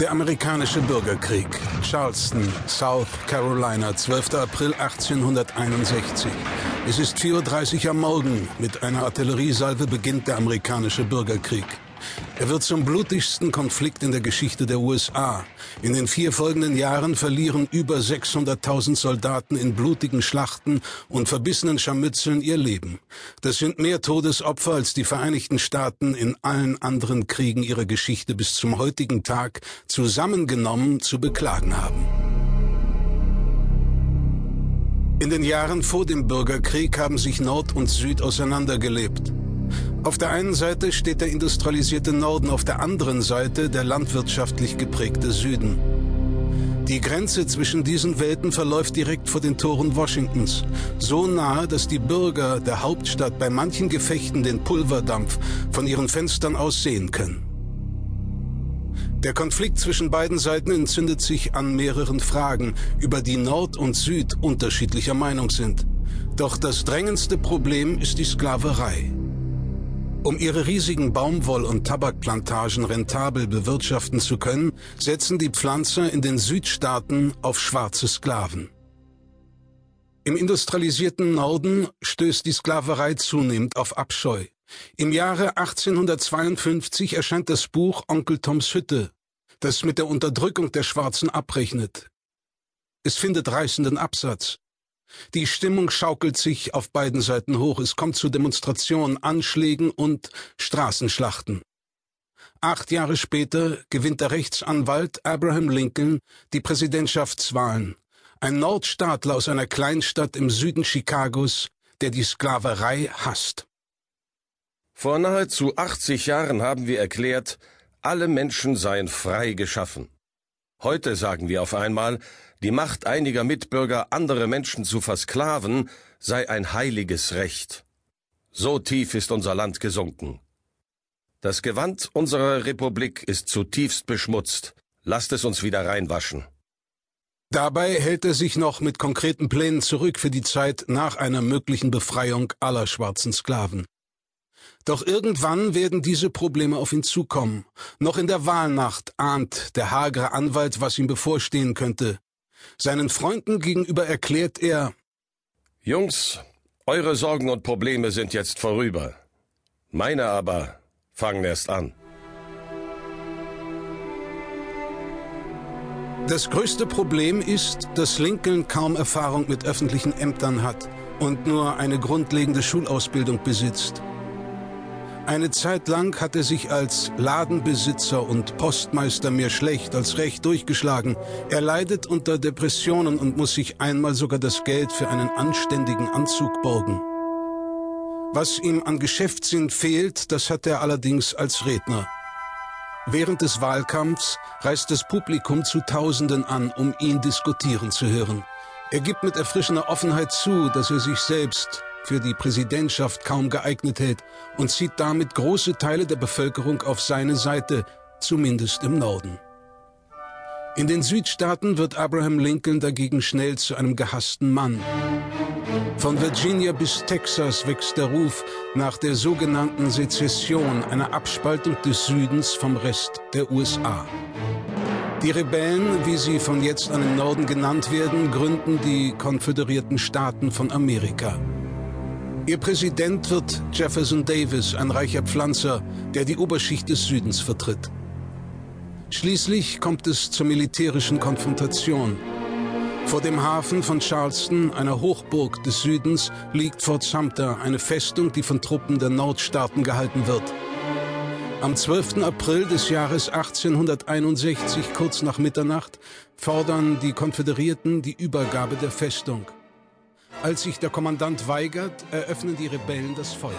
Der amerikanische Bürgerkrieg. Charleston, South Carolina, 12. April 1861. Es ist 4.30 Uhr am Morgen. Mit einer Artilleriesalve beginnt der amerikanische Bürgerkrieg. Er wird zum blutigsten Konflikt in der Geschichte der USA. In den vier folgenden Jahren verlieren über 600.000 Soldaten in blutigen Schlachten und verbissenen Scharmützeln ihr Leben. Das sind mehr Todesopfer, als die Vereinigten Staaten in allen anderen Kriegen ihrer Geschichte bis zum heutigen Tag zusammengenommen zu beklagen haben. In den Jahren vor dem Bürgerkrieg haben sich Nord und Süd auseinandergelebt. Auf der einen Seite steht der industrialisierte Norden, auf der anderen Seite der landwirtschaftlich geprägte Süden. Die Grenze zwischen diesen Welten verläuft direkt vor den Toren Washingtons, so nahe, dass die Bürger der Hauptstadt bei manchen Gefechten den Pulverdampf von ihren Fenstern aus sehen können. Der Konflikt zwischen beiden Seiten entzündet sich an mehreren Fragen, über die Nord und Süd unterschiedlicher Meinung sind. Doch das drängendste Problem ist die Sklaverei. Um ihre riesigen Baumwoll- und Tabakplantagen rentabel bewirtschaften zu können, setzen die Pflanzer in den Südstaaten auf schwarze Sklaven. Im industrialisierten Norden stößt die Sklaverei zunehmend auf Abscheu. Im Jahre 1852 erscheint das Buch Onkel Toms Hütte, das mit der Unterdrückung der Schwarzen abrechnet. Es findet reißenden Absatz. Die Stimmung schaukelt sich auf beiden Seiten hoch. Es kommt zu Demonstrationen, Anschlägen und Straßenschlachten. Acht Jahre später gewinnt der Rechtsanwalt Abraham Lincoln die Präsidentschaftswahlen. Ein Nordstaatler aus einer Kleinstadt im Süden Chicagos, der die Sklaverei hasst. Vor nahezu 80 Jahren haben wir erklärt, alle Menschen seien frei geschaffen. Heute sagen wir auf einmal, die Macht einiger Mitbürger, andere Menschen zu versklaven, sei ein heiliges Recht. So tief ist unser Land gesunken. Das Gewand unserer Republik ist zutiefst beschmutzt. Lasst es uns wieder reinwaschen. Dabei hält er sich noch mit konkreten Plänen zurück für die Zeit nach einer möglichen Befreiung aller schwarzen Sklaven. Doch irgendwann werden diese Probleme auf ihn zukommen. Noch in der Wahlnacht ahnt der hagere Anwalt, was ihm bevorstehen könnte. Seinen Freunden gegenüber erklärt er Jungs, eure Sorgen und Probleme sind jetzt vorüber. Meine aber fangen erst an. Das größte Problem ist, dass Lincoln kaum Erfahrung mit öffentlichen Ämtern hat und nur eine grundlegende Schulausbildung besitzt. Eine Zeit lang hat er sich als Ladenbesitzer und Postmeister mehr schlecht als recht durchgeschlagen. Er leidet unter Depressionen und muss sich einmal sogar das Geld für einen anständigen Anzug borgen. Was ihm an Geschäftssinn fehlt, das hat er allerdings als Redner. Während des Wahlkampfs reist das Publikum zu Tausenden an, um ihn diskutieren zu hören. Er gibt mit erfrischender Offenheit zu, dass er sich selbst für die Präsidentschaft kaum geeignet hält und zieht damit große Teile der Bevölkerung auf seine Seite, zumindest im Norden. In den Südstaaten wird Abraham Lincoln dagegen schnell zu einem gehassten Mann. Von Virginia bis Texas wächst der Ruf nach der sogenannten Sezession, einer Abspaltung des Südens vom Rest der USA. Die Rebellen, wie sie von jetzt an im Norden genannt werden, gründen die Konföderierten Staaten von Amerika. Ihr Präsident wird Jefferson Davis, ein reicher Pflanzer, der die Oberschicht des Südens vertritt. Schließlich kommt es zur militärischen Konfrontation. Vor dem Hafen von Charleston, einer Hochburg des Südens, liegt Fort Sumter, eine Festung, die von Truppen der Nordstaaten gehalten wird. Am 12. April des Jahres 1861, kurz nach Mitternacht, fordern die Konföderierten die Übergabe der Festung. Als sich der Kommandant weigert, eröffnen die Rebellen das Feuer.